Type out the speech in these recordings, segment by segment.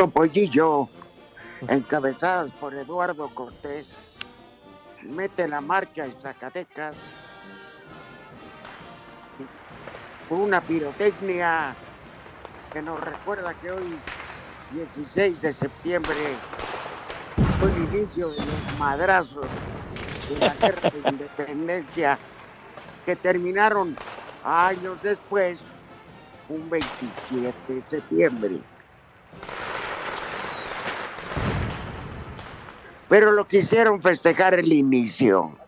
Topollillo, encabezadas por Eduardo Cortés, mete la marcha en Zacatecas, una pirotecnia que nos recuerda que hoy, 16 de septiembre, fue el inicio de los madrazos de la guerra de independencia que terminaron años después, un 27 de septiembre. Pero lo quisieron festejar el inicio,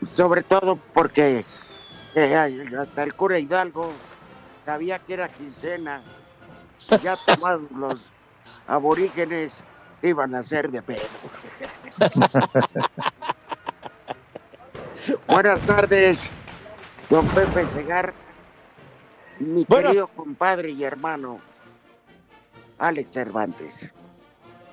sobre todo porque eh, hasta el cura Hidalgo sabía que era quincena, ya tomados los aborígenes iban a ser de pedo. Buenas tardes, don Pepe Segar, mi querido compadre y hermano, Alex Cervantes.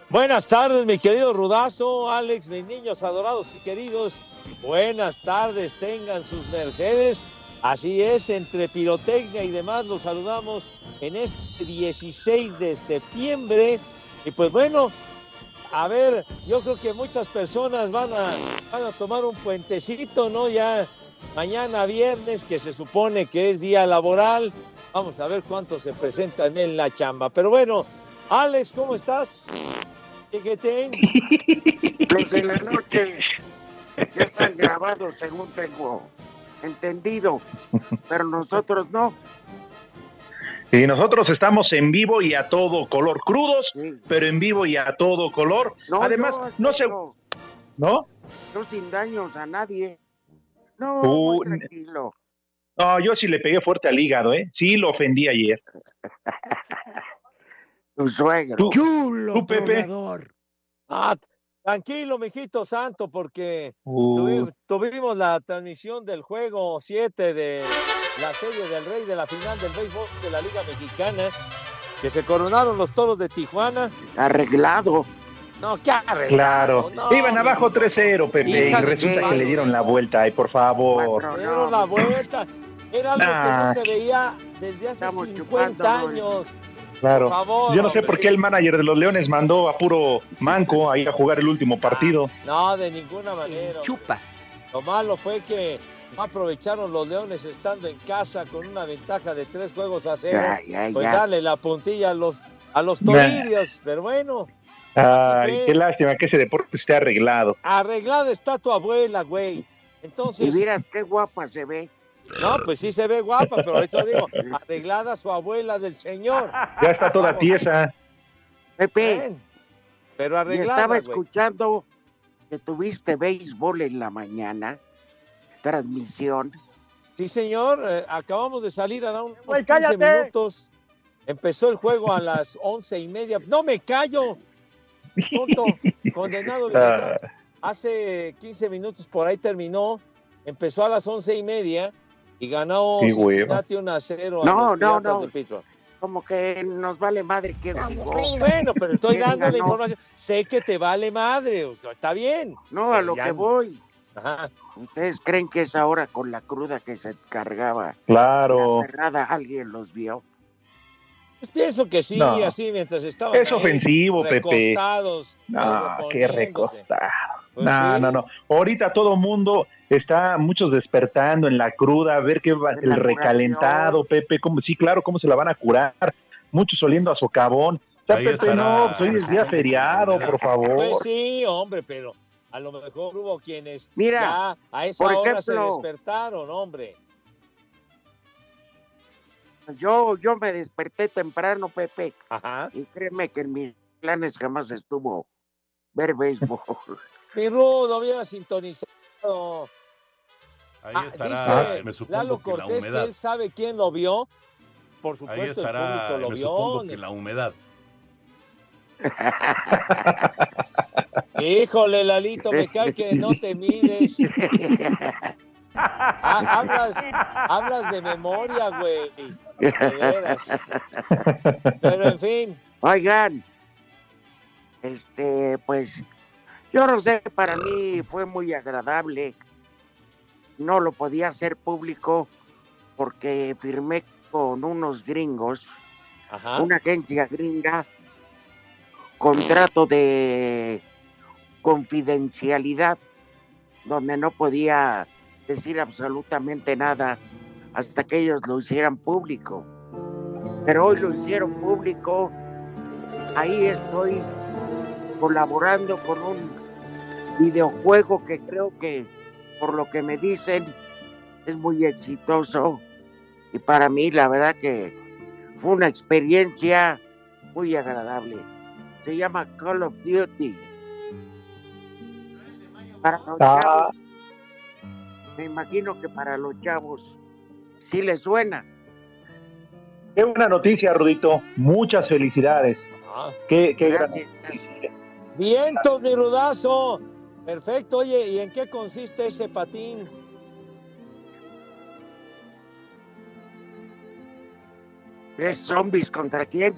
Buenas tardes, mi querido Rudazo, Alex, mis niños adorados y queridos. Buenas tardes, tengan sus mercedes. Así es, entre pirotecnia y demás, los saludamos en este 16 de septiembre. Y pues bueno, a ver, yo creo que muchas personas van a, van a tomar un puentecito, ¿no? Ya mañana viernes, que se supone que es día laboral. Vamos a ver cuántos se presentan en la chamba. Pero bueno, Alex, ¿cómo estás? Chiquitín. Los de la noche ya están grabados, según tengo entendido, pero nosotros no. Y nosotros estamos en vivo y a todo color, crudos, Sí. pero en vivo y a todo color. No, Además, no, no se... no, ¿No? no sin daños a nadie. No, Uh, muy tranquilo. No, yo sí le pegué fuerte al hígado, ¿eh? Sí lo ofendí ayer. Tu suegro. Tú- Chulo Pepe. Ah, tranquilo, mijito santo, porque Uh, tuvi- tuvimos la transmisión del juego 7 de la serie del Rey de la final del béisbol de la Liga Mexicana, que se coronaron los toros de Tijuana. Arreglado. No, qué arreglado, claro. no, Iban abajo 3-0, Pepe, y resulta tu que le dieron la vuelta. Ay, por favor. Cuatro. Dieron la vuelta. Era algo que no se veía desde hace Estamos 50 chupando, años. Claro. Por favor, Yo no sé hombre. por qué el manager de los Leones mandó a puro manco ahí a jugar el último partido. No, de ninguna manera. Chupas. Lo malo fue que no aprovecharon los Leones estando en casa con una ventaja de tres juegos a cero. Pues ya. darle la puntilla a los a los Nah. toririos, pero bueno, Ay, qué lástima que ese deporte esté arreglado. arreglada está tu abuela, güey. Y Entonces, miras qué guapa se ve. No, pues sí se ve guapa, pero eso digo, arreglada su abuela del señor. Ya está toda tiesa. Pepe, pero y arreglada. estaba escuchando que tuviste béisbol en la mañana, transmisión. Sí, señor, eh, acabamos de salir a dar unos Güey, 15 cállate. minutos. Empezó el juego a las once y media. ¡No me callo! Tonto, condenado. Ah, Hace 15 minutos por ahí terminó. Empezó a las once y media y ganó. Cincinnati 1 a 0. a No, los no, no. de Pittsburgh. Como que nos vale madre que. Bueno, pero estoy ¿Quién dando la información. Sé que te vale madre. Está bien. No, a lo Ya que no. voy. Ajá. ¿Ustedes creen que es ahora con la cruda que se cargaba claro. la cerrada alguien los vio? Pues pienso que sí, No. así mientras estaban Es ahí ofensivo, Pepe. recostados, No, luego qué poniéndose. recostado. Pues no, sí. no, no. Ahorita todo mundo está, muchos despertando en la cruda, a ver qué va, el recalentado, Pepe, cómo, sí, claro, cómo se la van a curar. Muchos oliendo a socavón. O sea, Pepe, estará. no, pues hoy es día feriado, por favor. Pues sí, hombre, pero a lo mejor hubo quienes Mira, ya a esa por hora se despertaron, hombre. Yo, yo me desperté temprano, Pepe, Ajá. y créeme que en mis planes jamás estuvo ver béisbol. Mi Rudo hubiera sintonizado. Ahí Ah, estará, dice me supongo Lalo que la Cortés que humedad. él sabe quién lo vio. Por Ahí supuesto, el estará, público lo me vio. supongo que la humedad. Híjole, Lalito, me cae que no te mides. Ah, hablas, hablas de memoria, güey. Pero en fin, Oigan, este, pues, yo no sé, para mí fue muy agradable. No lo podía hacer público porque firmé con unos gringos, ajá. una agencia gringa, contrato de confidencialidad, donde no podía decir absolutamente nada hasta que ellos lo hicieran público. Pero hoy lo hicieron público ahí estoy colaborando con un videojuego que creo que, por lo que me dicen, es muy exitoso. Y para mí, la verdad que fue una experiencia muy agradable. Se llama Call of Duty. Para los Ah. chavos, me imagino que para los chavos sí les suena. Qué buena noticia, Rudito. Muchas felicidades. Ah, Qué, qué gran Gracias. vientos, mi rudazo. Perfecto, oye, ¿y en qué consiste ese patín? ¿Tres zombies contra quién?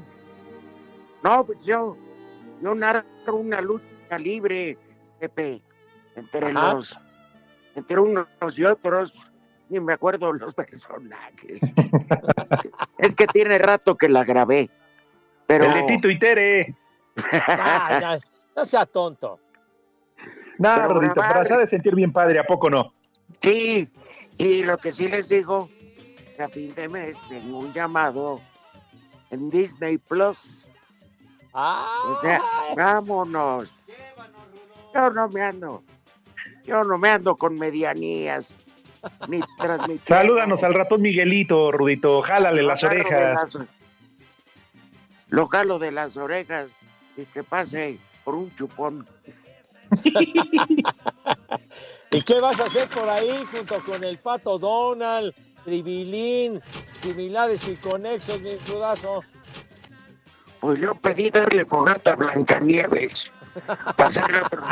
No, pues yo, yo narro una lucha libre, Pepe, entre Ajá. los, entre unos y otros, ni me acuerdo los personajes. es que tiene rato que la grabé, pero El de Tito y Tere. Ah, ya, no sea tonto. Nada, Pero Rudito, grabar- para se ha de sentir bien padre, ¿a poco no? sí, y lo que sí les digo, que a fin de mes tengo un llamado en Disney Plus. Ah, O sea, vámonos. Yo no me ando, yo no me ando con medianías, ni. Salúdanos al ratón Miguelito, Rudito. Jálale Lo las orejas. las- Lo jalo de las orejas y que pase por un chupón. ¿Y qué vas a hacer por ahí junto con el pato Donald, Tribilín, similares y conexos, mi rudazo? Pues yo pedí darle fogata a Blancanieves. Pasar otro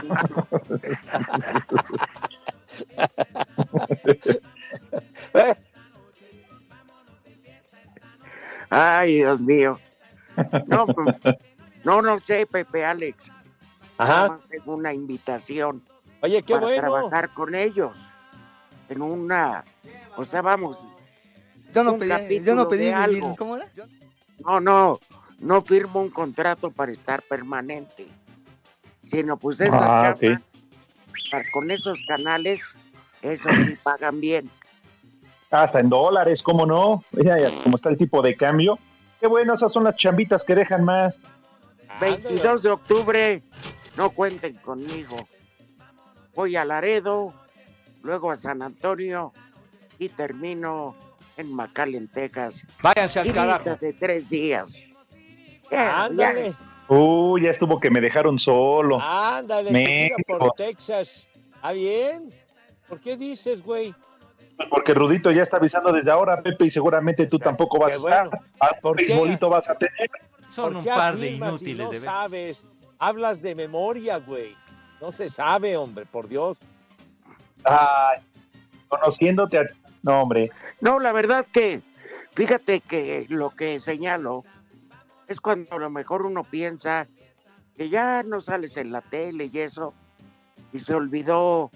Eh, Ay, Dios mío. No, pues, no, no sé, Pepe Alex. Ajá. tengo una invitación Oye, qué para bueno. trabajar con ellos. En una, o sea, vamos, Yo no pedí, yo no pedí. ¿Cómo era? no, no, no firmo un contrato para estar permanente, sino pues esas Ah, para- con esos canales, eso sí pagan bien. Hasta en dólares, ¿cómo no? Como está el tipo de cambio. Qué bueno, esas son las chambitas que dejan más. 22 de octubre, no cuenten conmigo. Voy a Laredo, luego a San Antonio y termino en McAllen, Texas. Váyanse al carajo. de tres días. Ándale, Uy, ya estuvo que me dejaron solo. ándale, tira por Texas. ¿Está bien? ¿Por qué dices, güey? Porque Rudito ya está avisando desde ahora, Pepe, y seguramente tú tampoco vas a estar. ¿Por qué? vas a tener. Son ¿Por un par de si inútiles, no de ver. sabes? Hablas de memoria, güey. No se sabe, hombre, por Dios. Ay, conociéndote a... No, hombre. No, la verdad que, fíjate que lo que señalo es cuando a lo mejor uno piensa que ya no sales en la tele y eso, y se olvidó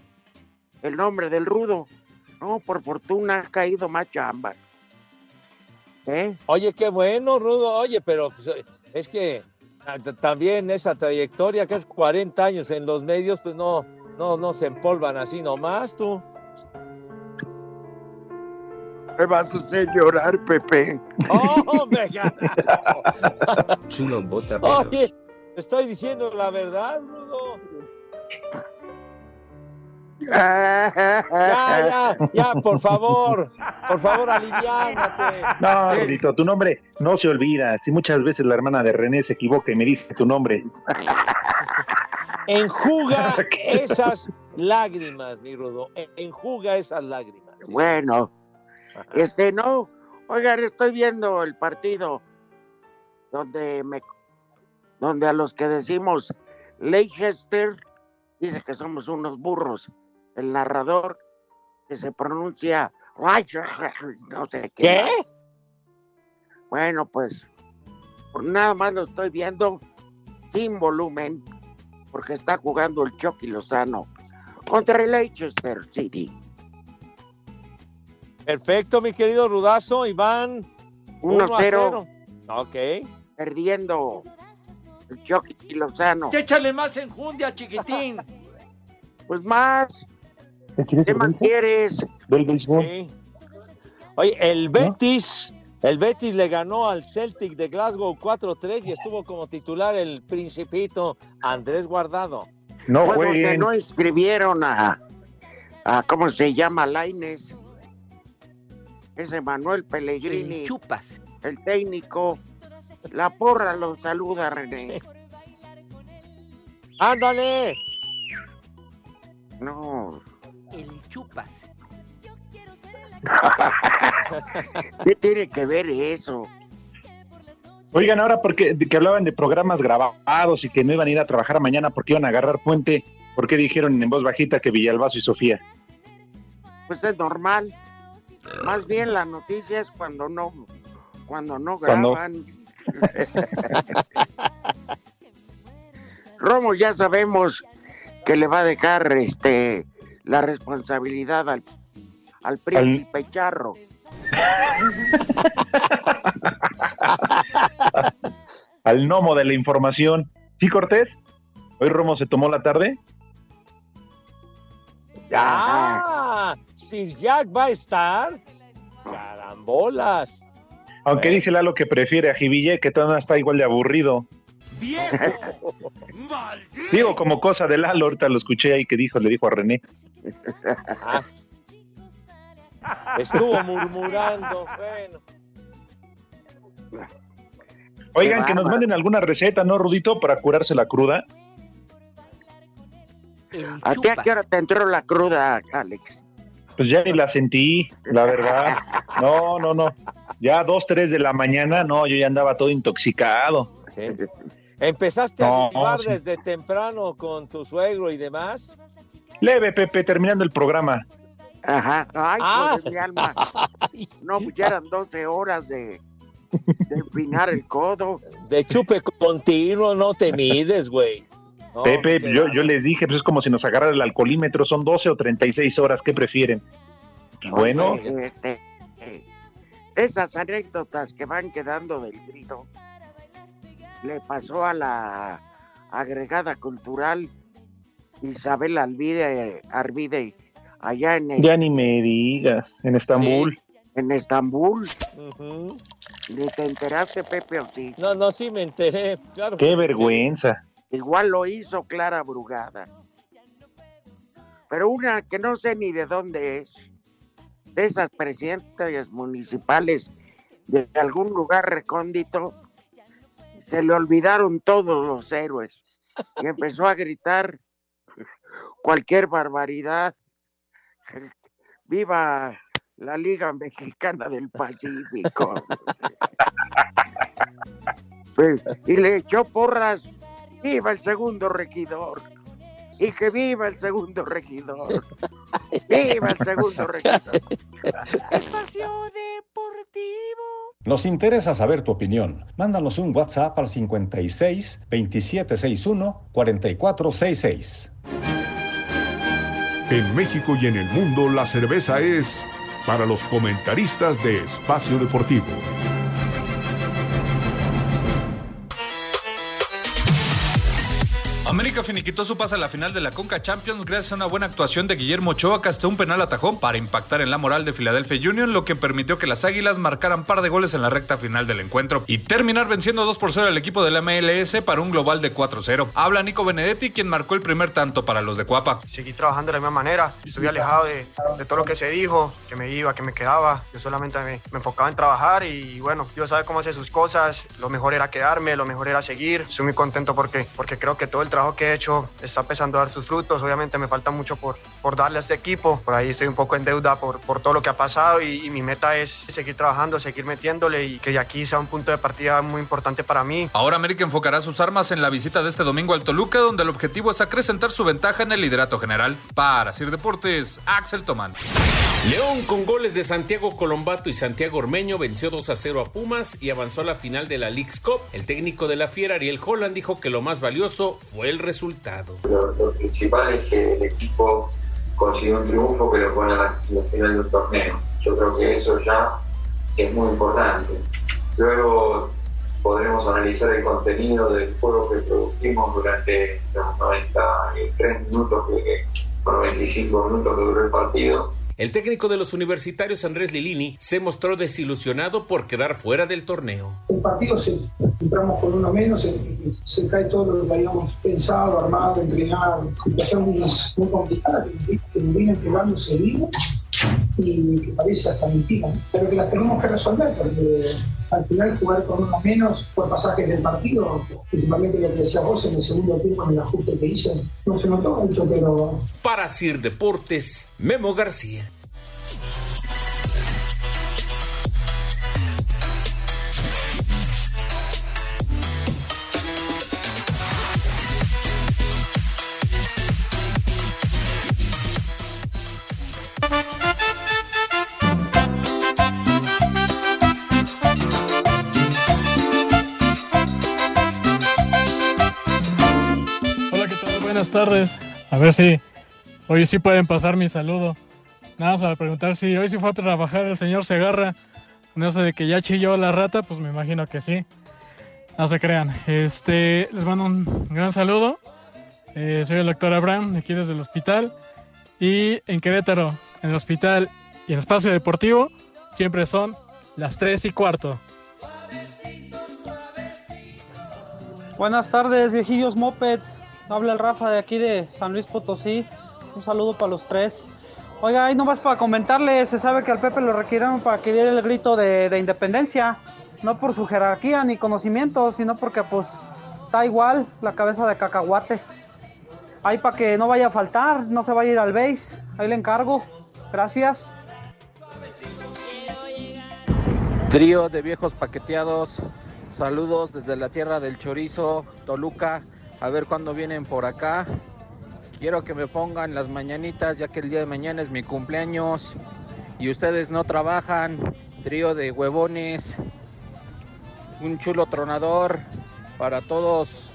el nombre del rudo. No, por fortuna ha caído más chamba. ¿Eh? Oye, qué bueno, Rudo. Oye, pero pues, es que también esa trayectoria que es 40 años en los medios, pues no, no, no se empolvan así nomás, tú. Me vas a hacer llorar, Pepe. ¡Oh, carajo! Chulo bota Oye, te estoy diciendo la verdad, Rudo. Ya, ya, ya, por favor. Por favor, aliviánate. No, Rudito, tu nombre no se olvida. Si muchas veces la hermana de René se equivoca y me dice tu nombre. Enjuga esas lágrimas, mi Rudo. En- Enjuga esas lágrimas. Bueno, este no, oigan, estoy viendo el partido donde me donde a los que decimos Leicester dice que somos unos burros. El narrador que se pronuncia no sé qué. ¿Qué? Bueno, pues por nada más lo estoy viendo sin volumen porque está jugando el Chucky Lozano contra el Leicester City. Perfecto, mi querido Rudazo. Iván. 1-0 Ok. perdiendo el Chucky Lozano. Échale más enjundia, chiquitín. Pues más, ¿Quieres ¿qué más quieres? Del béisbol. Sí. Oye, el Betis, el Betis le ganó al Celtic de Glasgow 4-3 y estuvo como titular el principito Andrés Guardado. No Fue donde no escribieron a, a ¿cómo se llama? Laines. Ese Manuel Pellegrini, chupas. el técnico. La porra lo saluda, René. ¡Ándale! No, El chupas. ¿qué tiene que ver eso? Oigan, ahora porque que hablaban de programas grabados y que no iban a ir a trabajar mañana porque iban a agarrar puente, ¿por qué dijeron en voz bajita que Villalbazo y Sofía? Pues es normal. Más bien la noticia es cuando no, cuando no Cuando- graban. Romo ya sabemos que le va a dejar este la responsabilidad al, al príncipe Charro. Al gnomo de la información. ¿Sí, Cortés? ¿Hoy Romo se tomó la tarde? ¡Ah! Sir Jack va a estar. ¡Carambolas! Aunque dice Lalo que prefiere a Jiville, que todavía está igual de aburrido. ¡Viejo! ¡Maldito! Digo, como cosa de Lalo, ahorita lo escuché ahí que dijo, le dijo a René. Ah. Estuvo murmurando. Bueno. Oigan, que nos manden alguna receta, ¿no, Rudito? Para curarse la cruda. ¿A ti a qué hora te entró la cruda, Alex? Pues ya ni la sentí, la verdad. No, no, no. Ya dos, tres de la mañana, no, yo ya andaba todo intoxicado. sí. ¿Empezaste No, a jugar sí. desde temprano con tu suegro y demás? Leve, Pepe, terminando el programa. Ajá. Ay, Ah. joder, mi alma. No, pues ya eran 12 horas de, de empinar el codo. De chupe continuo, no te mides, güey. No, Pepe, yo, yo les dije, pues es como si nos agarrara el alcoholímetro, son 12 o 36 horas, ¿qué prefieren? Pues bueno, Oye, este, esas anécdotas que van quedando del grito le pasó a la agregada cultural Isabel Alvide, Arvide allá en, ya ni me digas, en Estambul. en Estambul. Ni te enteraste, Pepe, o sí. No, no, sí me enteré. Claro Qué vergüenza. Igual lo hizo Clara Brugada. Pero una que no sé ni de dónde es. de esas presidentas municipales de algún lugar recóndito, se le olvidaron todos los héroes y empezó a gritar cualquier barbaridad. Viva la Liga Mexicana del Pacífico. Pues, y le echó porras, viva el segundo regidor. Y que viva el segundo regidor. Viva el segundo regidor. Espacio Deportivo. Nos interesa saber tu opinión. Mándanos un WhatsApp al 56 2761 4466. En México y en el mundo la cerveza es para los comentaristas de Espacio Deportivo. América finiquitó su pase a la final de la Conca Champions gracias a una buena actuación de Guillermo Ochoa que hasta un penal atajó para impactar en la moral de Philadelphia Union, lo que permitió que las Águilas marcaran par de goles en la recta final del encuentro y terminar venciendo 2 por 0 al equipo de la MLS para un global de 4-0. Habla Nico Benedetti, quien marcó el primer tanto para los de Cuapa. Seguí trabajando de la misma manera, estuve alejado de, todo lo que se dijo, que me iba, que me quedaba. Yo solamente me, me enfocaba en trabajar y bueno, Dios sabe cómo hace sus cosas. Lo mejor era quedarme, lo mejor era seguir. Estoy muy contento porque, porque creo que todo el trabajo que he hecho está empezando a dar sus frutos. Obviamente me falta mucho por, por darle a este equipo. Por ahí estoy un poco en deuda por, por todo lo que ha pasado y, y mi meta es seguir trabajando, seguir metiéndole y que de aquí sea un punto de partida muy importante para mí. Ahora América enfocará sus armas en la visita de este domingo al Toluca, donde el objetivo es acrecentar su ventaja en el liderato general. Para Sir Deportes, Axel Tomán. León con goles de Santiago Colombato y Santiago Ormeño venció 2 a 0 a Pumas y avanzó a la final de la League's Cup. El técnico de la Fiera, Ariel Holland, dijo que lo más valioso fue el resultado. Lo, lo principal es que el equipo consiguió un triunfo que lo pone a la, final del torneo. Yo creo que eso ya es muy importante. Luego podremos analizar el contenido del juego que producimos durante los 93 minutos, que, 95 minutos que duró el partido. El técnico de los universitarios, Andrés Lilini, se mostró desilusionado por quedar fuera del torneo. El partido se entramos con uno menos, se, se cae todo lo que habíamos pensado, armado, entrenado, situaciones muy complicadas que nos vienen pegando seguido y que parece hasta mentira, ¿no? pero que las tenemos que resolver porque al final jugar con uno menos por pasajes del partido, principalmente lo que decía vos en el segundo tiempo en el ajuste que hice, no se notó mucho, pero Para Sir Deportes, Memo García. Tardes. A ver si hoy sí pueden pasar mi saludo. Nada más para preguntar si hoy sí fue a trabajar el señor Segarra. No sé de que ya chilló la rata, pues me imagino que sí. No se crean. Este, les mando un gran saludo. Eh, soy el doctor Abraham, aquí desde el hospital. Y en Querétaro, en el hospital y en el espacio deportivo, siempre son las 3 y cuarto. Buenas tardes, viejillos mopeds. Habla el Rafa de aquí de San Luis Potosí. Un saludo para los tres. Oiga, ahí nomás para comentarle, se sabe que al Pepe lo requirieron para que diera el grito de, de independencia. No por su jerarquía ni conocimiento, sino porque pues está igual la cabeza de cacahuate. Ahí para que no vaya a faltar, no se vaya a ir al base. Ahí le encargo. Gracias. Trío de viejos paqueteados. Saludos desde la tierra del chorizo, Toluca. A ver cuándo vienen por acá. Quiero que me pongan las mañanitas ya que el día de mañana es mi cumpleaños y ustedes no trabajan. Trío de huevones. Un chulo tronador para todos.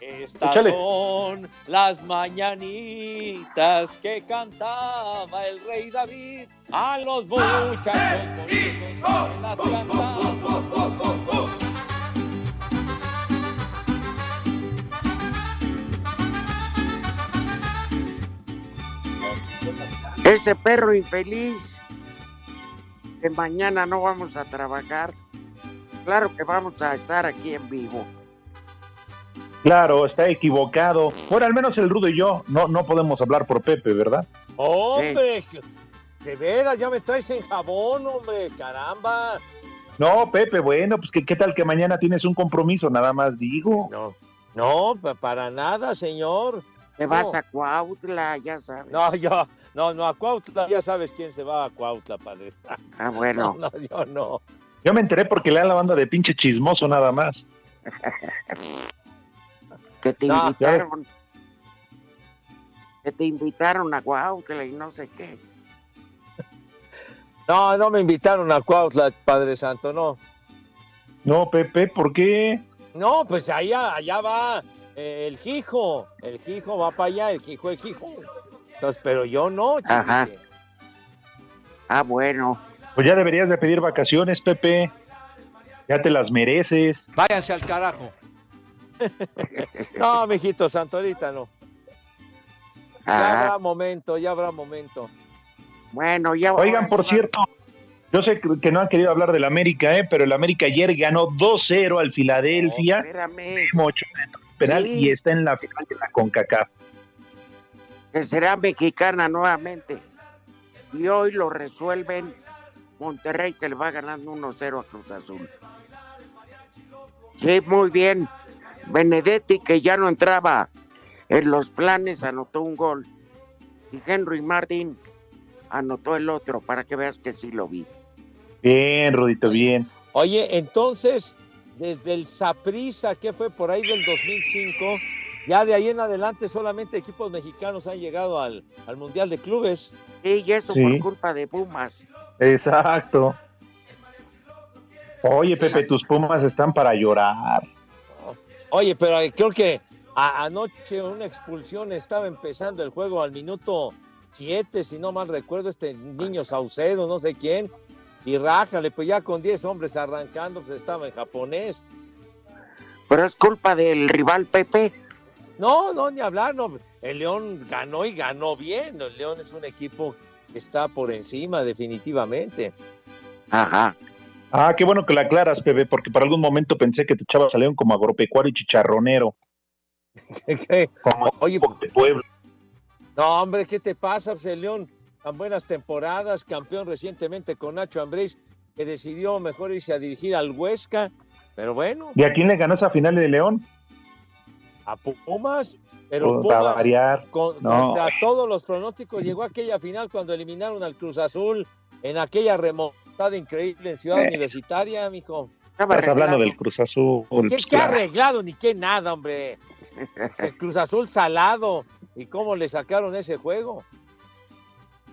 Estas Échale. son las mañanitas que cantaba el rey David a los muchachos Ese perro infeliz que mañana no vamos a trabajar. Claro que vamos a estar aquí en vivo. Claro, está equivocado. Bueno, al menos el Rudo y yo no, no podemos hablar por Pepe, ¿verdad? Hombre, de veras, ya me traes en jabón, hombre, caramba. No, Pepe, bueno, pues ¿qué, qué tal que mañana tienes un compromiso, nada más digo. No, no, pa- para nada, señor. Te vas a Cuautla, ya sabes. No, yo, no, no, a Cuautla, ya sabes quién se va a Cuautla, padre. Ah, bueno. No, no, yo no. Yo me enteré porque le dan la banda de pinche chismoso nada más. Que te No. invitaron. Que te invitaron a Cuautla y no sé qué. No, no me invitaron a Cuautla, Padre Santo, no. No, Pepe, ¿por qué? No, pues allá, allá va eh, el Quijo. El Quijo va para allá, el Quijo es Quijo. Entonces, pero yo no. Ajá. Ah, bueno. Pues ya deberías de pedir vacaciones, Pepe. Ya te las mereces. Váyanse al carajo. no, mijito santo, ahorita no. Ya Ah, habrá momento, ya habrá momento. bueno, ya Oigan, por cierto, yo sé que no han querido hablar del América, ¿eh? pero el América ayer ganó 2-0 al Filadelfia. Espérame. Ocho de penal Sí. y está en la final de la CONCACAF. Que será mexicana nuevamente. Y hoy lo resuelven Monterrey, que le va ganando 1-0 a Cruz Azul. Sí, muy bien. Benedetti, que ya no entraba en los planes, anotó un gol. Y Henry Martin anotó el otro, para que veas que sí lo vi. Bien, Rodito, bien. Oye, entonces, desde el Saprisa, que fue por ahí del 2005, ya de ahí en adelante solamente equipos mexicanos han llegado al, al Mundial de Clubes. Sí, y eso Sí. por culpa de Pumas. Exacto. Oye, Pepe, tus pumas están para llorar. Oye, pero creo que a- anoche una expulsión estaba empezando el juego al minuto 7, si no mal recuerdo, este niño Saucedo, no sé quién, y rájale, pues ya con 10 hombres arrancando, pues estaba en japonés. Pero es culpa del rival Pepe. No, no, ni hablar, no. El León ganó y ganó bien. El León es un equipo que está por encima, definitivamente. Ajá. Ah, qué bueno que la aclaras, Pepe, porque por algún momento pensé que te echabas a León como agropecuario y chicharronero. Como Oye, de pueblo. No, hombre, ¿qué te pasa? Pues el León, tan buenas temporadas, campeón recientemente con Nacho Ambriz, que decidió mejor irse a dirigir al Huesca. Pero bueno, ¿Y a quién le ganó esa final de León? A Pumas, pero Pumas, variar. con- No. contra todos los pronósticos, llegó a aquella final cuando eliminaron al Cruz Azul en aquella remontada increíble en Ciudad Eh. Universitaria, mijo. Estás hablando del Cruz Azul. ¿Qué, qué claro. arreglado ni qué nada, hombre? El Cruz Azul salado. ¿Y cómo le sacaron ese juego?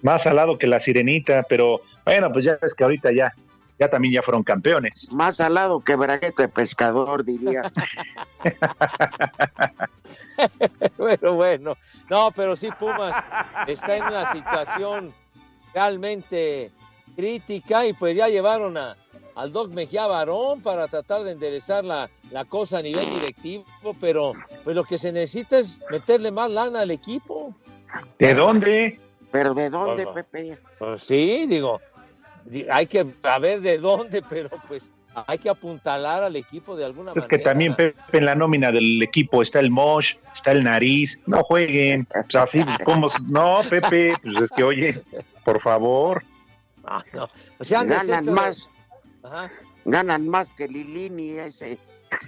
Más salado que la sirenita, pero bueno, pues ya ves que ahorita ya, ya también ya fueron campeones. Más salado que braguete pescador, diría. Bueno, bueno. No, pero sí, Pumas está en una situación realmente crítica y pues ya llevaron a, al Doc Mejía Barón para tratar de enderezar la, la cosa a nivel directivo, pero pues lo que se necesita es meterle más lana al equipo. ¿De dónde? ¿Pero de dónde, Bueno. Pepe? Pues sí, digo, di- hay que saber de dónde, pero pues hay que apuntalar al equipo de alguna Es manera. que también Pepe en la nómina del equipo está el Mosh, está el Nariz, no jueguen, pues así como no Pepe, pues es que oye, por favor, Ah, no. O sea, han Ganan más, Ajá. ganan más que Lilini ese,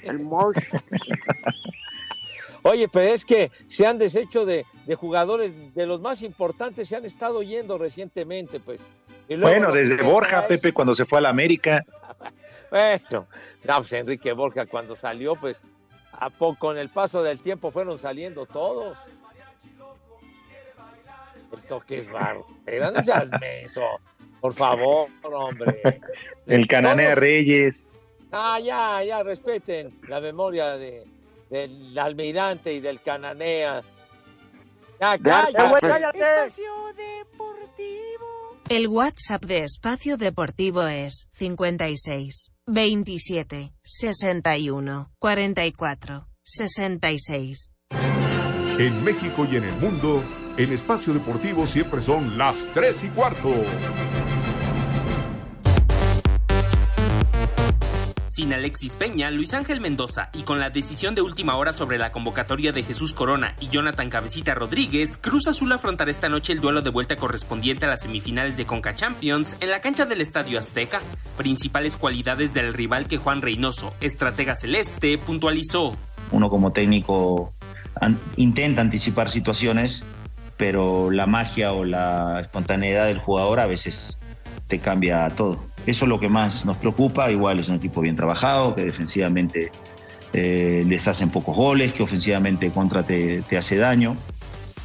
el Mosh. Oye, pero es que se han deshecho de, de jugadores de los más importantes, se han estado yendo recientemente, pues. Bueno, desde Borja Pepe cuando se fue a la América, Bueno, no, pues Enrique Borja cuando salió, pues a poco con el paso del tiempo fueron saliendo todos. Esto que es barro. No seas menso, por favor, hombre. el Cananea Todos- Reyes, Ah, ya, ya, respeten la memoria de, del almirante y del cananea. Ya, calla, güey, cállate. Espacio Deportivo. El WhatsApp de Espacio Deportivo es 56 27 61 44 66. En México y en el mundo, en Espacio Deportivo siempre son las 3 y cuarto. Sin Alexis Peña, Luis Ángel Mendoza y con la decisión de última hora sobre la convocatoria de Jesús Corona y Jonathan Cabecita Rodríguez, Cruz Azul afrontará esta noche el duelo de vuelta correspondiente a las semifinales de Conca Champions en la cancha del Estadio Azteca. Principales cualidades del rival que Juan Reynoso, estratega celeste, puntualizó. Uno como técnico intenta anticipar situaciones, pero la magia o la espontaneidad del jugador a veces te cambia todo. Eso es lo que más nos preocupa. Igual es un equipo bien trabajado, que defensivamente eh, les hacen pocos goles, que ofensivamente contra te, te hace daño.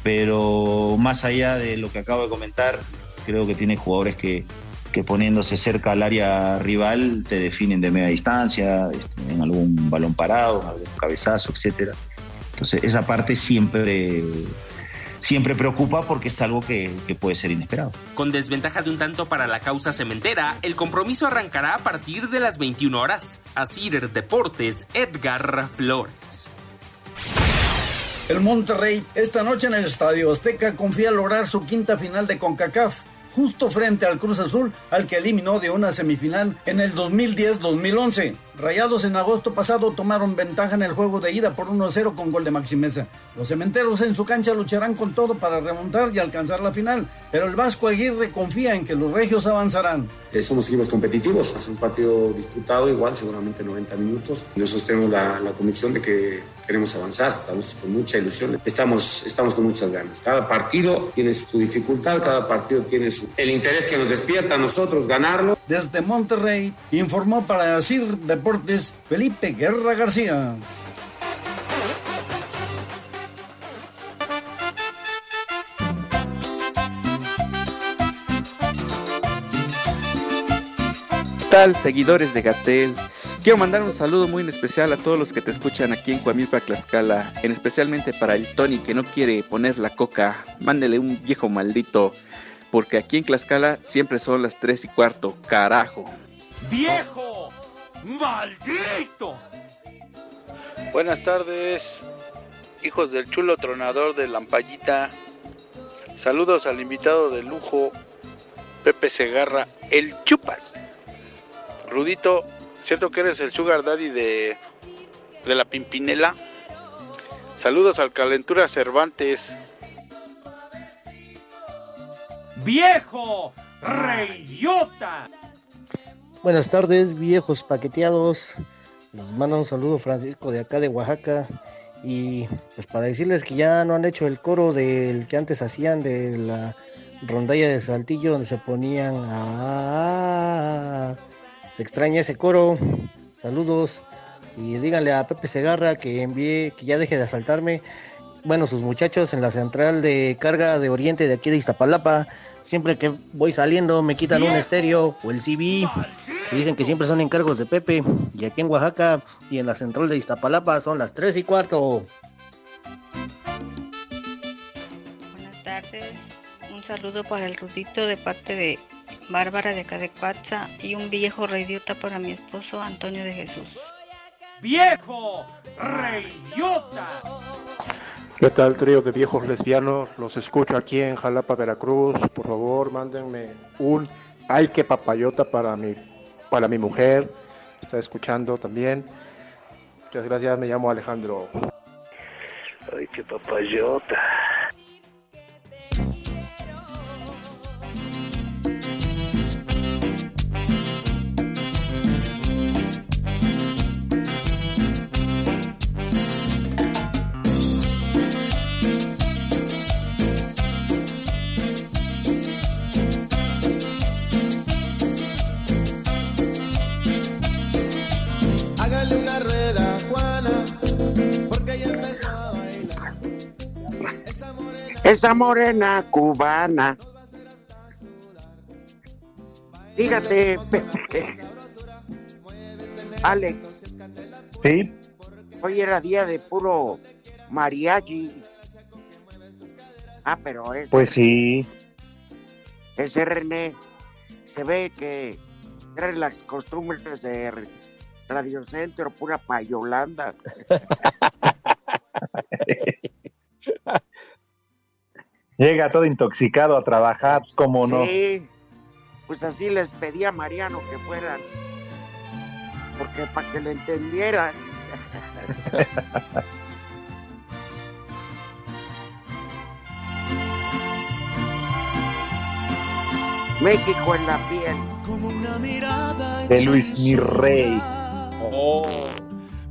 Pero más allá de lo que acabo de comentar, creo que tiene jugadores que, que poniéndose cerca al área rival te definen de media distancia, este, en algún balón parado, algún cabezazo, etcétera. Entonces esa parte siempre, siempre preocupa porque es algo que, que puede ser inesperado. Con desventaja de un tanto para la causa cementera, el compromiso arrancará a partir de las 21 horas. Asir Deportes, Edgar Flores. El Monterrey esta noche en el Estadio Azteca confía lograr su quinta final de CONCACAF, justo frente al Cruz Azul, al que eliminó de una semifinal en el 2010-2011. Rayados en agosto pasado tomaron ventaja en el juego de ida por 1-0 con gol de Maximeza. Los cementeros en su cancha lucharán con todo para remontar y alcanzar la final, pero el Vasco Aguirre confía en que los regios avanzarán. Eh, somos equipos competitivos, es un partido disputado igual, seguramente 90 minutos. Nosotros tenemos la, la convicción de que queremos avanzar, estamos con mucha ilusión, estamos, estamos con muchas ganas. Cada partido tiene su dificultad, cada partido tiene su... El interés que nos despierta a nosotros ganarlo. Desde Monterrey informó para CIR Deportes Felipe Guerra García. tal, seguidores de Gatel? Quiero mandar un saludo muy en especial a todos los que te escuchan aquí en Coamilpa, Tlaxcala, en especialmente para el Tony que no quiere poner la coca. Mándele un viejo maldito, porque aquí en Tlaxcala siempre son las 3 y cuarto, carajo. ¡Viejo! ¡Maldito! Buenas tardes, hijos del chulo tronador de Lampallita. Saludos al invitado de lujo, Pepe Segarra, el Chupas. Rudito, ¿cierto que eres el sugar daddy de, de la Pimpinela? Saludos al Calentura Cervantes. ¡Viejo! ¡Reyota! Buenas tardes, viejos paqueteados. Les mando un saludo Francisco de acá de Oaxaca. Y pues para decirles que ya no han hecho el coro del que antes hacían de la rondalla de Saltillo donde se ponían a... Se extraña ese coro. Saludos. Y díganle a Pepe Segarra que envíe, que ya deje de asaltarme. Bueno, sus muchachos en la central de carga de Oriente de aquí de Iztapalapa. Siempre que voy saliendo me quitan un estéreo o el CB. Y dicen que siempre son encargos de Pepe. Y aquí en Oaxaca y en la central de Iztapalapa son las 3 y cuarto. Buenas tardes. Un saludo para el Rudito de parte de Bárbara de acá de Cuatza y un viejo reyota para mi esposo Antonio de Jesús. ¡Viejo! ¡Reyota! ¿Qué tal, trío de viejos lesbianos? Los escucho aquí en Jalapa, Veracruz. Por favor, mándenme un ay que papayota para mi, para mi mujer. Está escuchando también. Muchas gracias, me llamo Alejandro. Ay, qué papayota. Esa morena cubana. Fíjate. Alex, Sí, hoy era día de puro mariachi. Ah, pero es, pues sí. ese René se ve que trae las costumbres de Radio Centro, pura payolanda. Llega todo intoxicado a trabajar, ¿cómo no? Sí, pues así les pedí a Mariano que fueran. porque para que le entendieran. México en la piel. Como una mirada De Luis Mi Rey. Oh,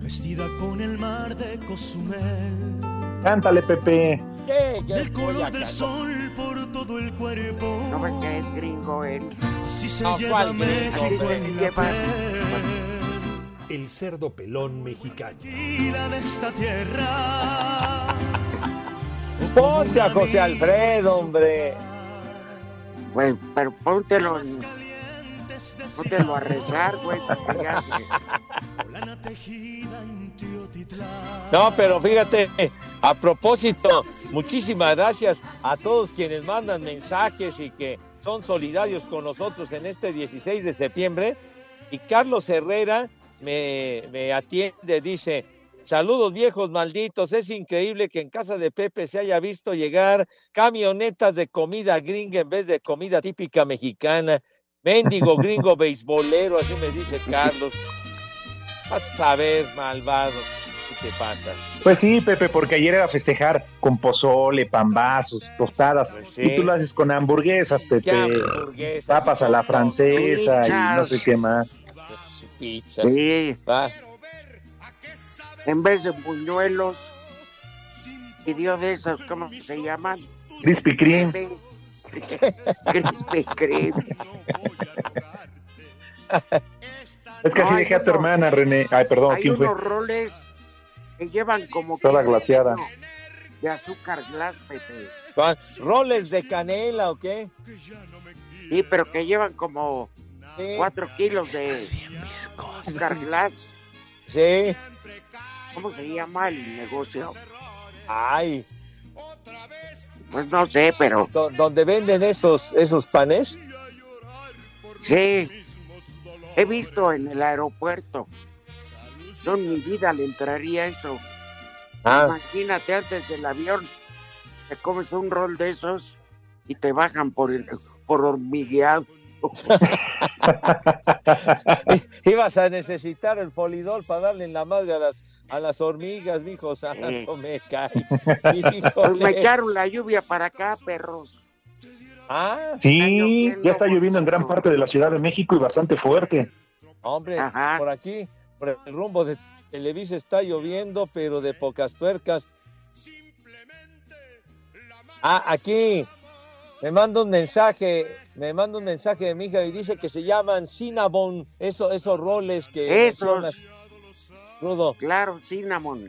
vestida con el mar de Cozumel. Cántale, Pepe. a color del sol por todo el cuerpo. ¿No ves que es gringo él? Así se Ah, lleva ¿cuál México en la Lleva- piel. El cerdo pelón mexicano. Y la de esta tierra. O como Ponte a José Alfredo, hombre. Pues, pero póntelo, en- póntelo a rezar, güey. para que ya. No, pero fíjate, a propósito, muchísimas gracias a todos quienes mandan mensajes y que son solidarios con nosotros en este 16 de septiembre. Y Carlos Herrera me, me atiende, dice, saludos viejos malditos, es increíble que en casa de Pepe se haya visto llegar camionetas de comida gringa en vez de comida típica mexicana. Mendigo gringo beisbolero, así me dice Carlos. Vas a ver, malvado, ¿qué te pasa? Pues sí, Pepe, porque ayer era festejar con pozole, pambazos, tostadas. Pues sí. Y tú lo haces con hamburguesas, ¿Qué Pepe. hamburguesas? Papas a la francesa y no sé qué más. Pizza. Sí, Va. en vez de buñuelos, pidió de esos, ¿cómo se llaman? Krispy Kreme. Krispy Kreme. Es que así dejé a tu no. hermana, René. Ay, perdón, Hay ¿quién fue? unos roles que llevan como Toda glaseada. de azúcar glass, Pepe. ¿Roles de canela o qué? Sí, pero que llevan como Sí. cuatro kilos de azúcar glass. Sí. ¿Cómo se llama el negocio? Ay, Pues no sé, pero do- ¿dónde venden esos, esos panes? sí. He visto en el aeropuerto. Yo en mi vida le entraría eso. Ah, Imagínate antes del avión, te comes un rol de esos y te bajan por el, por hormigueado. ibas a necesitar el polidol para darle en la madre a las, a las hormigas, dijo santo, me cae. Pues Híjole. me echaron la lluvia para acá, perros. Ah, Sí, ya está lloviendo en gran parte de la Ciudad de México y bastante fuerte. hombre, Ajá. por aquí, por el rumbo de Televisa está lloviendo, pero de pocas tuercas. Ah, aquí me manda un mensaje, me manda un mensaje de mi hija y dice que se llaman Cinnabon, eso, esos roles que Esos. Rudo. Claro, cinnamon.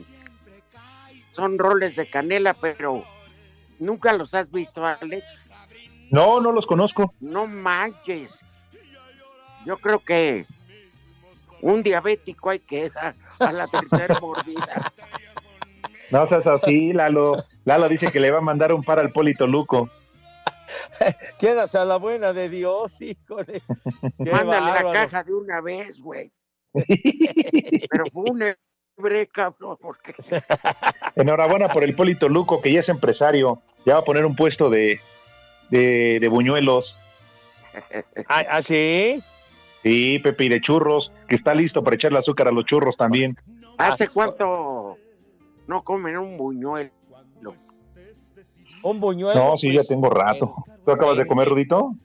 Son roles de canela, pero nunca los has visto, Alex. No, no los conozco. No manches. Yo creo que un diabético hay que dar a la tercera mordida. No seas así, Lalo. Lalo dice que le va a mandar un par al Polito Luco. Quedas a la buena de Dios, híjole. Qué Mándale la bárbaro. caja de una vez, güey. Pero fue un hebre, cabrón, porque Enhorabuena por el Polito Luco, que ya es empresario. Ya va a poner un puesto de, de, de buñuelos. ¿Ah, ah, sí? Sí, Pepe, y de churros, que está listo para echarle azúcar a los churros también. ¿hace cuánto no comen un buñuelo? Un buñuelo. No, sí, ya pues, tengo rato. ¿Tú acabas de comer, Rudito?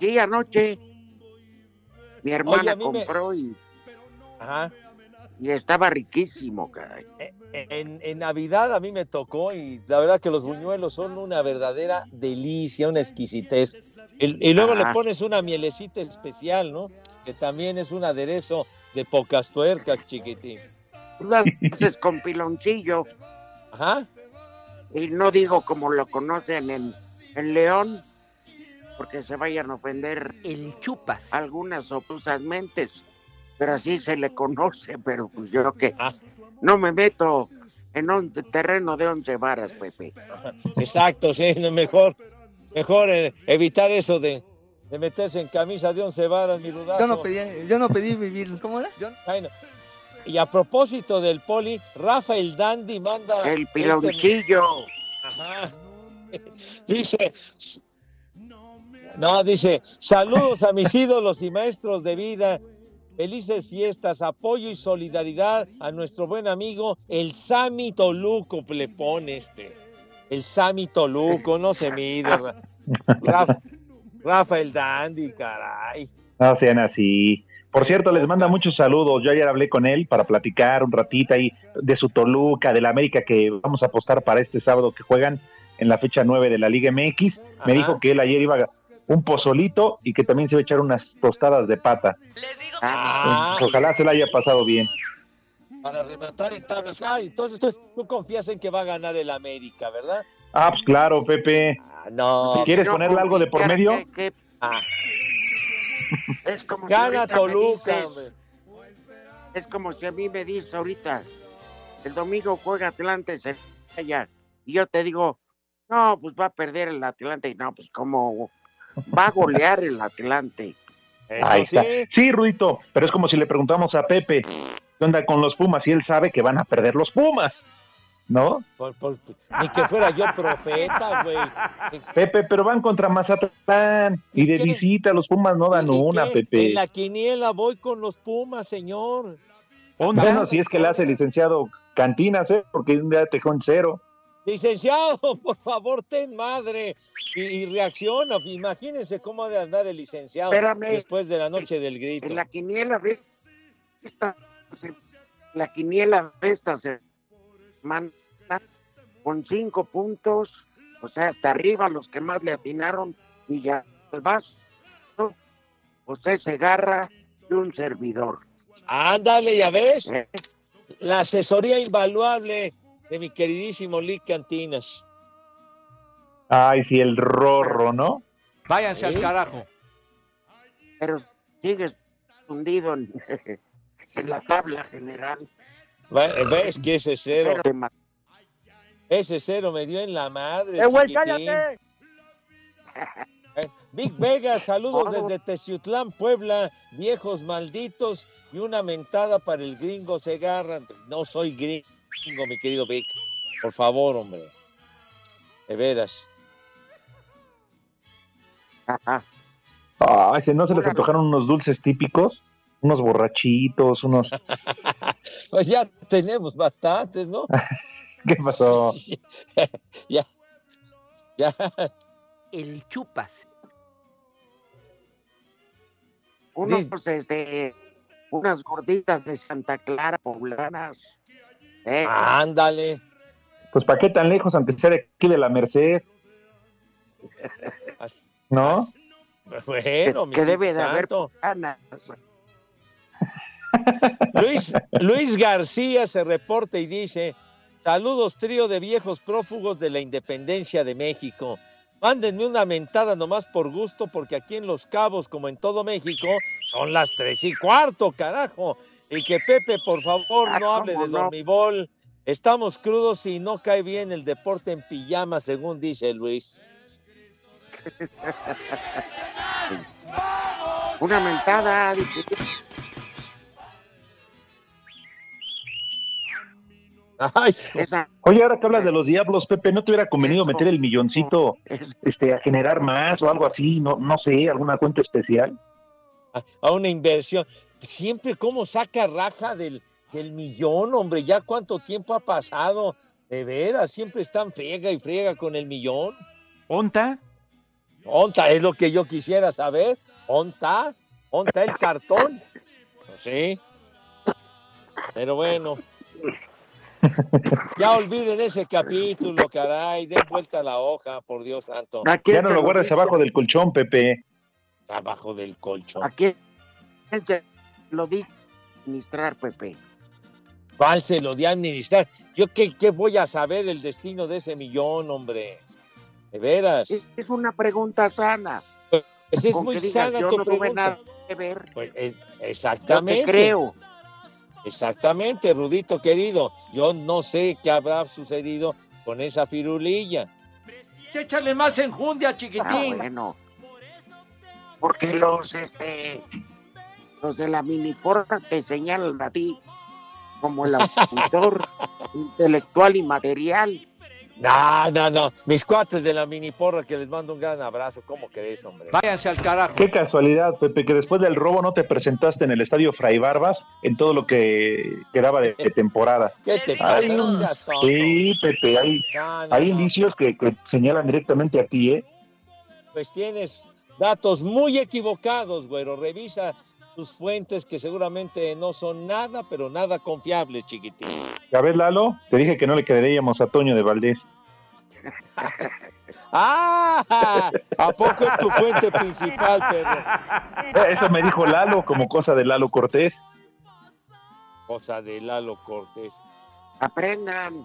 Sí, anoche mi hermana a mí me- compró y, Ajá. y estaba riquísimo, caray. En, en Navidad a mí me tocó y la verdad que los buñuelos son una verdadera delicia, una exquisitez. El- y luego le Ajá. pones una mielecita especial, ¿no? Que también es un aderezo de pocas tuercas, chiquitín. Lo haces con piloncillo Ajá. y no digo como lo conocen en, en León, porque se vayan a ofender El chupas. algunas opusas mentes, pero así se le conoce, pero pues yo que Ah. no me meto en un terreno de once varas, Pepe. Exacto, sí, mejor, mejor eh, evitar eso de, de meterse en camisa de once varas, mi rudazo. Yo no pedí, yo no pedí vivir, ¿cómo era? Yo- Ay, no. Y a propósito del poli, Rafael Dandy manda... El este- piloncillo. Ajá. Dice, no, dice, saludos a mis ídolos y maestros de vida. felices fiestas, apoyo y solidaridad a nuestro buen amigo el Sami Toluco, le pone este. El Sami Toluco, no se mide. Ra- Rafa, Rafael Dandy, caray. No sean así. Por cierto, les manda muchos saludos. Yo ayer hablé con él para platicar un ratito ahí de su Toluca, de la América que vamos a apostar para este sábado que juegan en la fecha 9 de la Liga MX. Me Ajá. dijo que él ayer iba a un pozolito y que también se iba a echar unas tostadas de pata. Ah, Pues, ojalá se la haya pasado bien. para rematar en tablas. Ah, entonces tú, tú confías en que va a ganar el América, ¿verdad? Ah, pues claro, Pepe. Ah, no. Si quieres ponerle algo de por medio, que- que Ah, es como si gana me Toluca, dices-. Es como si a mí me dices ahorita, el domingo juega Atlante y yo te digo, no, pues va a perder el Atlante, y no, pues como va a golear el Atlante. ahí está. sí. Ruito, pero es como si le preguntamos a Pepe, ¿qué onda con los Pumas? Y él sabe que van a perder los Pumas, ¿no? Por- por- ni que fuera yo profeta, güey. Pepe, pero van contra Mazatlán y de qué? visita los Pumas no dan ¿Y una, qué? Pepe. En la quiniela voy con los Pumas, señor. Bueno, si es que le hace el licenciado Cantinas, ¿eh? Porque un día te dejó en cero. Licenciado, por favor, ten madre y, y reacciona. Imagínense cómo ha de andar el licenciado Espérame. después de la noche del grito. En la quiniela de esta, la quiniela de esta semana con cinco puntos, o sea, hasta arriba los que más le atinaron, y ya el vaso, José Segarra y un servidor. Ándale, ya ves. ¿eh? La asesoría invaluable de mi queridísimo Lick Cantinas. Ay, sí, el rorro, ¿no? Váyanse al carajo. Pero sigues hundido en, en la tabla general. ¿Ves que ese cero? Pero Ese cero me dio en la madre. ¡Eh, güey, cállate! Eh, Big Vega, saludos desde Teciutlán, Puebla, viejos malditos y una mentada para el gringo Segarra. No soy gringo, mi querido Vic. Por favor, hombre. De veras. Ajá. Ah, ese no se les antojaron unos dulces típicos, unos borrachitos, unos. Pues ya tenemos bastantes, ¿no? ¿Qué pasó? ya. Ya. El chupas. Unos, este, unas gorditas de Santa Clara poblanas. ¿Eh? Ándale. Pues para qué tan lejos, aunque sea de aquí de la Merced, ¿no? Bueno, mi que debe de haber santo. ganas. Luis, Luis García se reporta y dice: Saludos, trío de viejos prófugos de la independencia de México. Mándenme una mentada nomás por gusto, porque aquí en Los Cabos, como en todo México, son las tres y cuarto, carajo. Y que Pepe, por favor, Ah, no hable ¿cómo de no? dormibol. Estamos crudos y no cae bien el deporte en pijama, según dice Luis. Una mentada. Ay, Oye, ahora que hablas de los diablos, Pepe, ¿no te hubiera convenido Eso. meter el milloncito es este, a generar más o algo así? No, no sé, alguna cuenta especial. a una inversión. Siempre como saca raja del, del millón, hombre, ya cuánto tiempo ha pasado. De veras, siempre están friega y friega con el millón. ¿Onta? ¿Onta? Es lo que yo quisiera saber. ¿Onta? ¿Onta el cartón? Pues Sí. Pero bueno. Ya olviden ese capítulo, caray. Den vuelta a la hoja, por Dios santo. ¿A quién Ya no lo guardes dice? abajo del colchón, Pepe. Abajo del colchón. ¿A quién se lo di administrar, Pepe? ¿Cuál se lo de administrar? ¿Yo qué, qué voy a saber el destino de ese millón, hombre? De veras. Es, es una pregunta sana. Pues es muy digas, sana yo tu no tuve pregunta. nada que ver. Pues, Yo exactamente. te creo. Exactamente, Rudito querido. Yo no sé qué habrá sucedido con esa firulilla. Échale más enjundia, Ah, chiquitín. bueno. Porque los, este, los de la mini porra te señalan a ti como el autor intelectual y material. No, no, no. Mis cuates de la mini porra que les mando un gran abrazo. ¿Cómo crees, hombre? Váyanse al carajo. Qué casualidad, Pepe, que después del robo no te presentaste en el estadio Fray Barbas en todo lo que quedaba de, de temporada. ¿Qué te sí, Pepe, hay, No, no, hay no. indicios que, que señalan directamente a ti, ¿eh? Pues tienes datos muy equivocados, güero. Revisa tus fuentes que seguramente no son nada, pero nada confiables, chiquitín. Ya ves, Lalo, te dije que no le creeríamos a Toño de Valdés. ¡Ah! ¿A poco es tu fuente principal, perro? Eh, Eso me dijo Lalo como cosa de Lalo Cortés. Cosa de Lalo Cortés. Aprendan.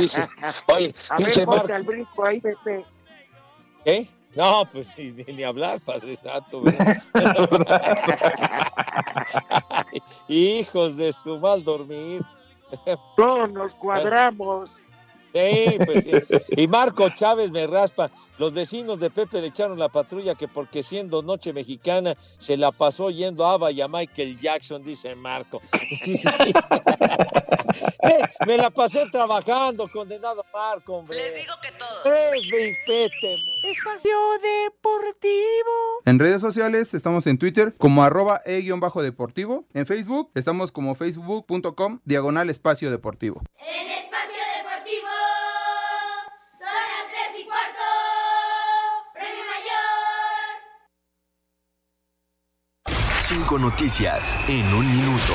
Dice, oye, a dice ver, ponte Marco- al brinco ahí, Pepe. ¿Qué? No, pues ni, ni- hablar, Padre Santo. Hijos de su mal dormir. Todos nos cuadramos. Sí, pues, sí. Y Marco Chávez me raspa. Los vecinos de Pepe le echaron la patrulla que porque siendo noche mexicana se la pasó yendo a Ava y a Michael Jackson, dice Marco. Eh, me la pasé trabajando, condenado Marco, hombre. Les digo que todos. Espacio Deportivo. En redes sociales estamos en Twitter como arroba e-deportivo. En Facebook estamos como facebook.com diagonal espacio deportivo. En Espacio Cinco noticias en un minuto.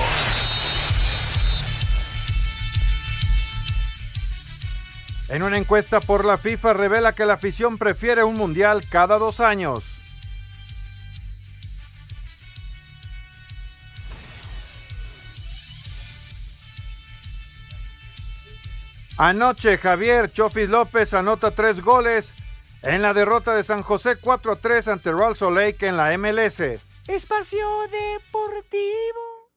En una encuesta por la FIFA revela que la afición prefiere un mundial cada dos años. Anoche Javier Chofis López anota tres goles en la derrota de San José 4-3 ante Real Lake en la MLS. Espacio Deportivo.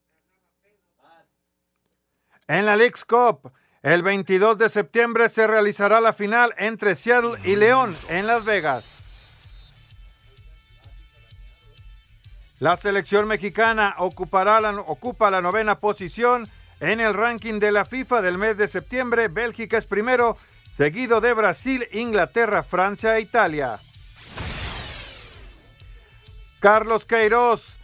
En la League's Cup, el 22 de septiembre se realizará la final entre Seattle y León en Las Vegas. La selección mexicana ocupará la, ocupa la novena posición en el ranking de la FIFA del mes de septiembre. Bélgica es primero, seguido de Brasil, Inglaterra, Francia e Italia. Carlos Queiroz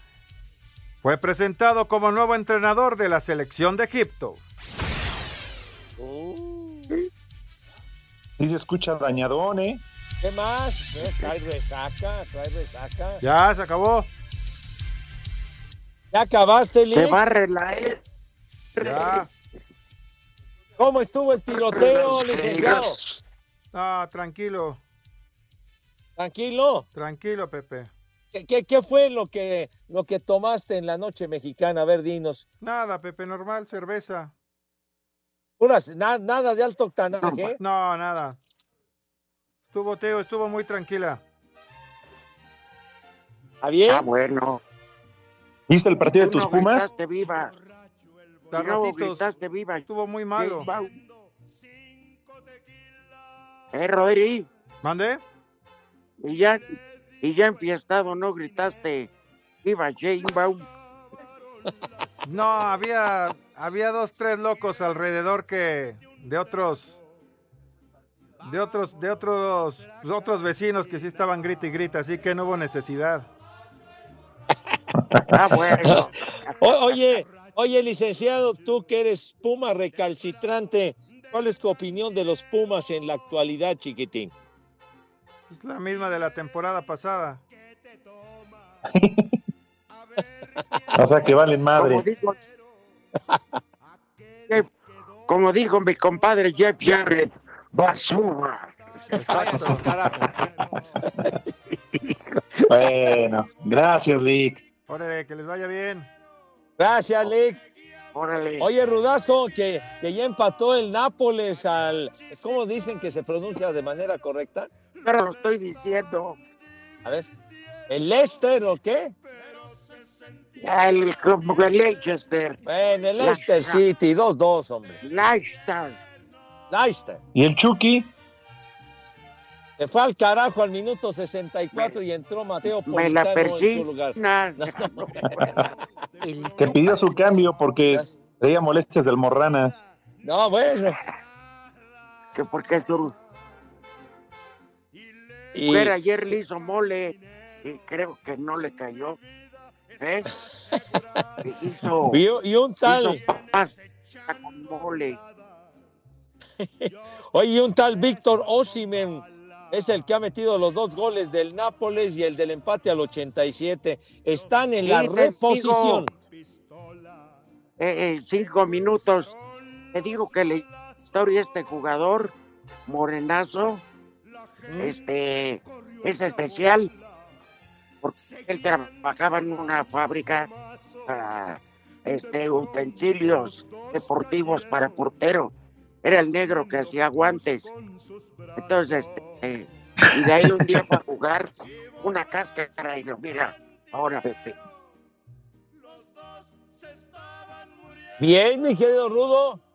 fue presentado como nuevo entrenador de la selección de Egipto. Sí se escucha dañadón, ¿eh? ¿Qué más? ¿Eh? Trae resaca, trae resaca. Ya, se acabó. ¿Ya acabaste, Lee? Se barre la E. Ya. ¿Cómo estuvo el tiroteo, licenciado? Ah, tranquilo. ¿Tranquilo? Tranquilo, Pepe. ¿Qué, qué, qué fue lo que, lo que tomaste en la noche mexicana? A ver, dinos. Nada, Pepe, normal, cerveza. Puras, na- nada de alto octanaje. No, nada. Estuvo Teo, estuvo muy tranquila. ¿Está bien? Ah, bueno. ¿Viste el partido de tus no Pumas? viva. Ratitos. viva. Estuvo muy malo. Eh, Rodri. ¿Mande? Y ya, y ya enfiestado, ¿no gritaste viva Jane Baum? No, había, había dos, tres locos alrededor que de otros, de otros, de otros, de otros vecinos que sí estaban grita y grita, así que no hubo necesidad. Ah, bueno. O- oye, oye, licenciado, tú que eres Puma recalcitrante, ¿cuál es tu opinión de los Pumas en la actualidad, chiquitín? Es la misma de la temporada pasada. O sea que valen madre. Como dijo, Jeff- como dijo mi compadre Jeff Jarrett, basura. Carajo. Bueno, gracias, Rick. Órale, que les vaya bien. Gracias, Lick. Órale. Oye, Rudazo, que, que ya empató el Nápoles al. ¿Cómo dicen que se pronuncia de manera correcta? Pero lo estoy diciendo. A ver. ¿El Leicester o qué? El, como el Leicester. En el Leicester City, 2-2, hombre. Leicester. Leicester. ¿Y el Chucky? Se fue al carajo al minuto 64 y entró Mateo Me la Politano en su lugar. persigna. No, no. Que pidió su cambio porque traía molestias del Morranas. No, bueno. Que porque su Y- ayer le hizo mole y creo que no le cayó. ¿Eh? Hizo, Y, y un tal, con mole. oye, y un tal Víctor Osimen es el que ha metido los dos goles del Nápoles y el del empate al 87. Están en la Sí, reposición. Eh, eh, cinco minutos. Te digo que la historia de este jugador, Morenazo, este, es especial porque él trabajaba en una fábrica para este, utensilios deportivos para portero. Era el negro que hacía guantes. Entonces, este, y de ahí un día fue a jugar una cáscara y lo mira, ahora Pepe. Bien, mi querido Rudo.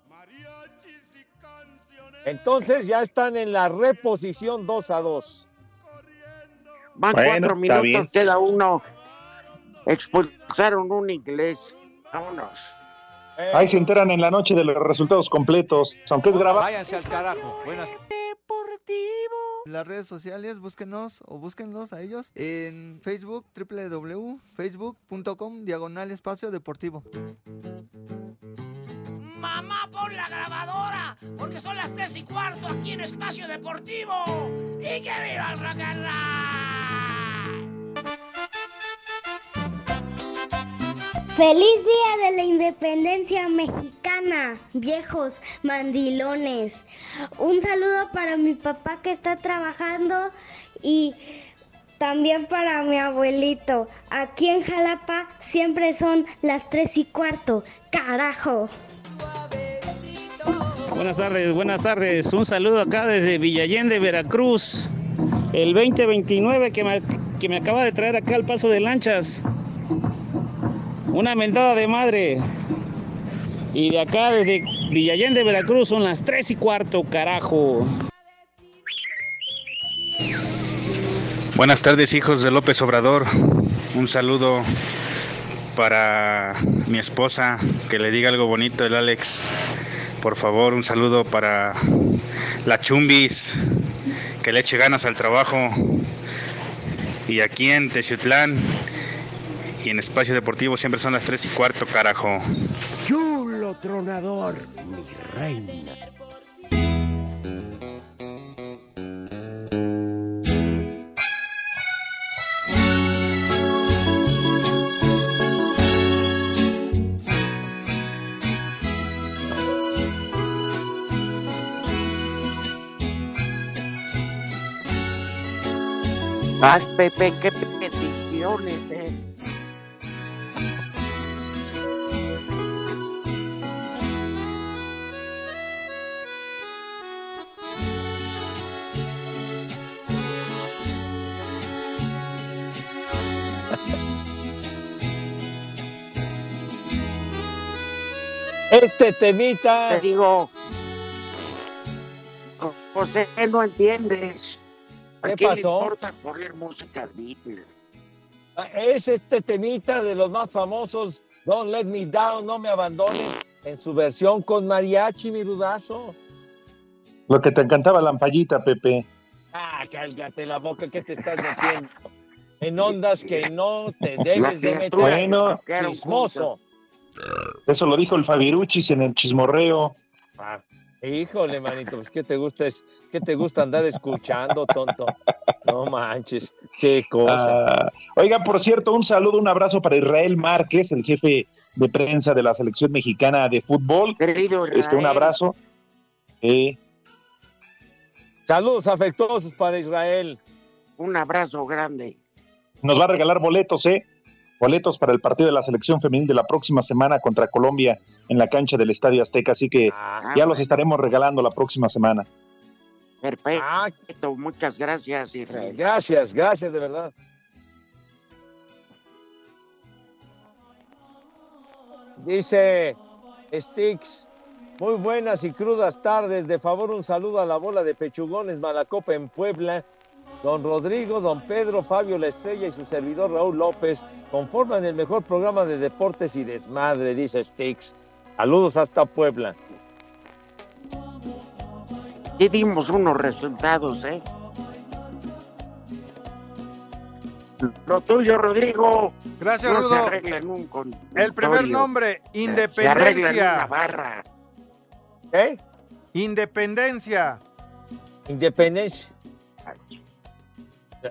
Entonces ya están en la reposición 2 a 2. Van Bueno, cuatro minutos, bien. queda uno. Expulsaron un inglés. Vámonos. Ahí se enteran en la noche de los resultados completos, aunque es grabado. Váyanse al carajo. Buenas Las redes sociales, búsquenos o búsquenlos a ellos en Facebook, www.facebook.com, diagonal espacio deportivo. Mamá, pon la grabadora, porque son las tres y cuarto aquí en Espacio Deportivo. ¡Y que viva el rock and! ¡Feliz Día de la Independencia Mexicana! Viejos mandilones. Un saludo para mi papá que está trabajando y también para mi abuelito. Aquí en Jalapa siempre son las tres y cuarto. ¡Carajo! Buenas tardes, buenas tardes. Un saludo acá desde Villallende, Veracruz. El 2029 que me, que me acaba de traer acá al paso de lanchas. Una mentada de madre. Y de acá desde Villallende, Veracruz son las 3 y cuarto, carajo. Buenas tardes, hijos de López Obrador. Un saludo para mi esposa, que le diga algo bonito el Alex. Por favor, un saludo para la Chumbis, que le eche ganas al trabajo. Y aquí en Techitlán y en Espacio Deportivo siempre son las 3 y cuarto, carajo. Chulo tronador, mi reina. Ay, Pepe, qué peticiones, eh. Este temita. Te digo, José, no entiendes. ¿A ¿Qué quién le pasó? importa poner música Beatles? Es este temita de los más famosos, Don't Let Me Down, No Me Abandones, en su versión con mariachi, mi rudazo. Lo que te encantaba la ampallita, Pepe. Ah, cállate la boca, ¿qué te estás metiendo? En ondas que no te debes de meter. Bueno. chismoso. Eso lo dijo el Fabiruchis en el chismorreo. Ah, híjole, manito, pues ¿qué te gusta es, qué te gusta andar escuchando, tonto? No manches, qué cosa. Ah, oiga, por cierto, un saludo, un abrazo para Israel Márquez, el jefe de prensa de la selección mexicana de fútbol. Querido Este, un Israel. abrazo. Eh, Saludos afectuosos para Israel. Un abrazo grande. nos va a regalar boletos, ¿eh? Boletos para el partido de la selección femenil de la próxima semana contra Colombia en la cancha del Estadio Azteca. Así que Ah, ya los estaremos regalando la próxima semana. Perfecto, muchas gracias, Israel. Gracias, gracias de verdad. Dice Sticks, muy buenas y crudas tardes. De favor, un saludo a la bola de pechugones Malacopa en Puebla. Don Rodrigo, don Pedro, Fabio La Estrella y su servidor Raúl López conforman el mejor programa de deportes y desmadre, dice Sticks. Saludos hasta Puebla. Y dimos unos resultados, ¿eh? Lo tuyo, Rodrigo. Gracias, no Rudo. Se un El primer nombre, Se una Independencia. barra. ¿Eh? Independencia. Independencia.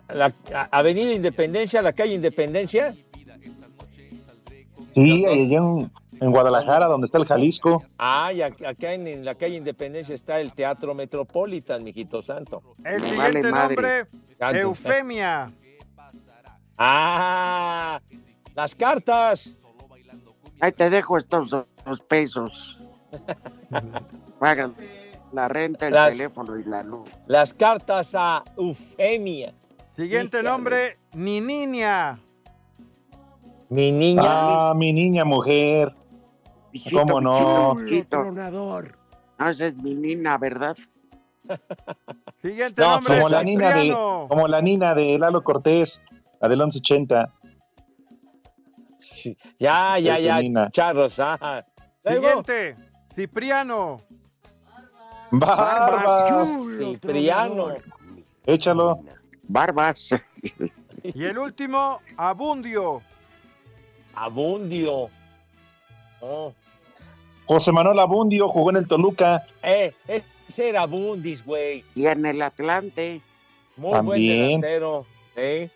La, Avenida Independencia, la calle Independencia. Sí, allá en, en Guadalajara, donde está el Jalisco. Ah, y ac- acá en, en la calle Independencia está el Teatro Metropolitan, mijito santo. El siguiente vale nombre, Santo. Eufemia. Ah, las cartas. Ahí te dejo estos dos, dos pesos. Pagan la renta, el Las- teléfono y la luz. Las cartas a Eufemia. Siguiente Híjole. nombre, Nininia. Mi niña. Ah, mi niña mujer. Hijito, ¿Cómo no? Tronador. No, esa es mi nina, ¿verdad? Siguiente No, nombre, Como la nina de, como la nina de Lalo Cortés, la del 1180. Sí, Ya, ya, ya, nina. charros. ah. Siguiente, Cipriano. Barbas. Chulo Cipriano. tronador. Échalo. Barbas. Y el último, Abundio. Abundio. Oh. José Manuel Abundio jugó en el Toluca. Eh, ese era Bundis, güey. y en el Atlante. Muy buen delantero. ¿eh?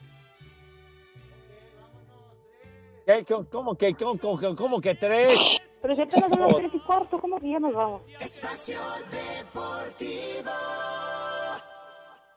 ¿Qué? ¿Cómo- ¿Cómo que, cómo, cómo- cómo que tres? Pero si apenas son las tres y cuarto, ¿cómo que ya nos vamos?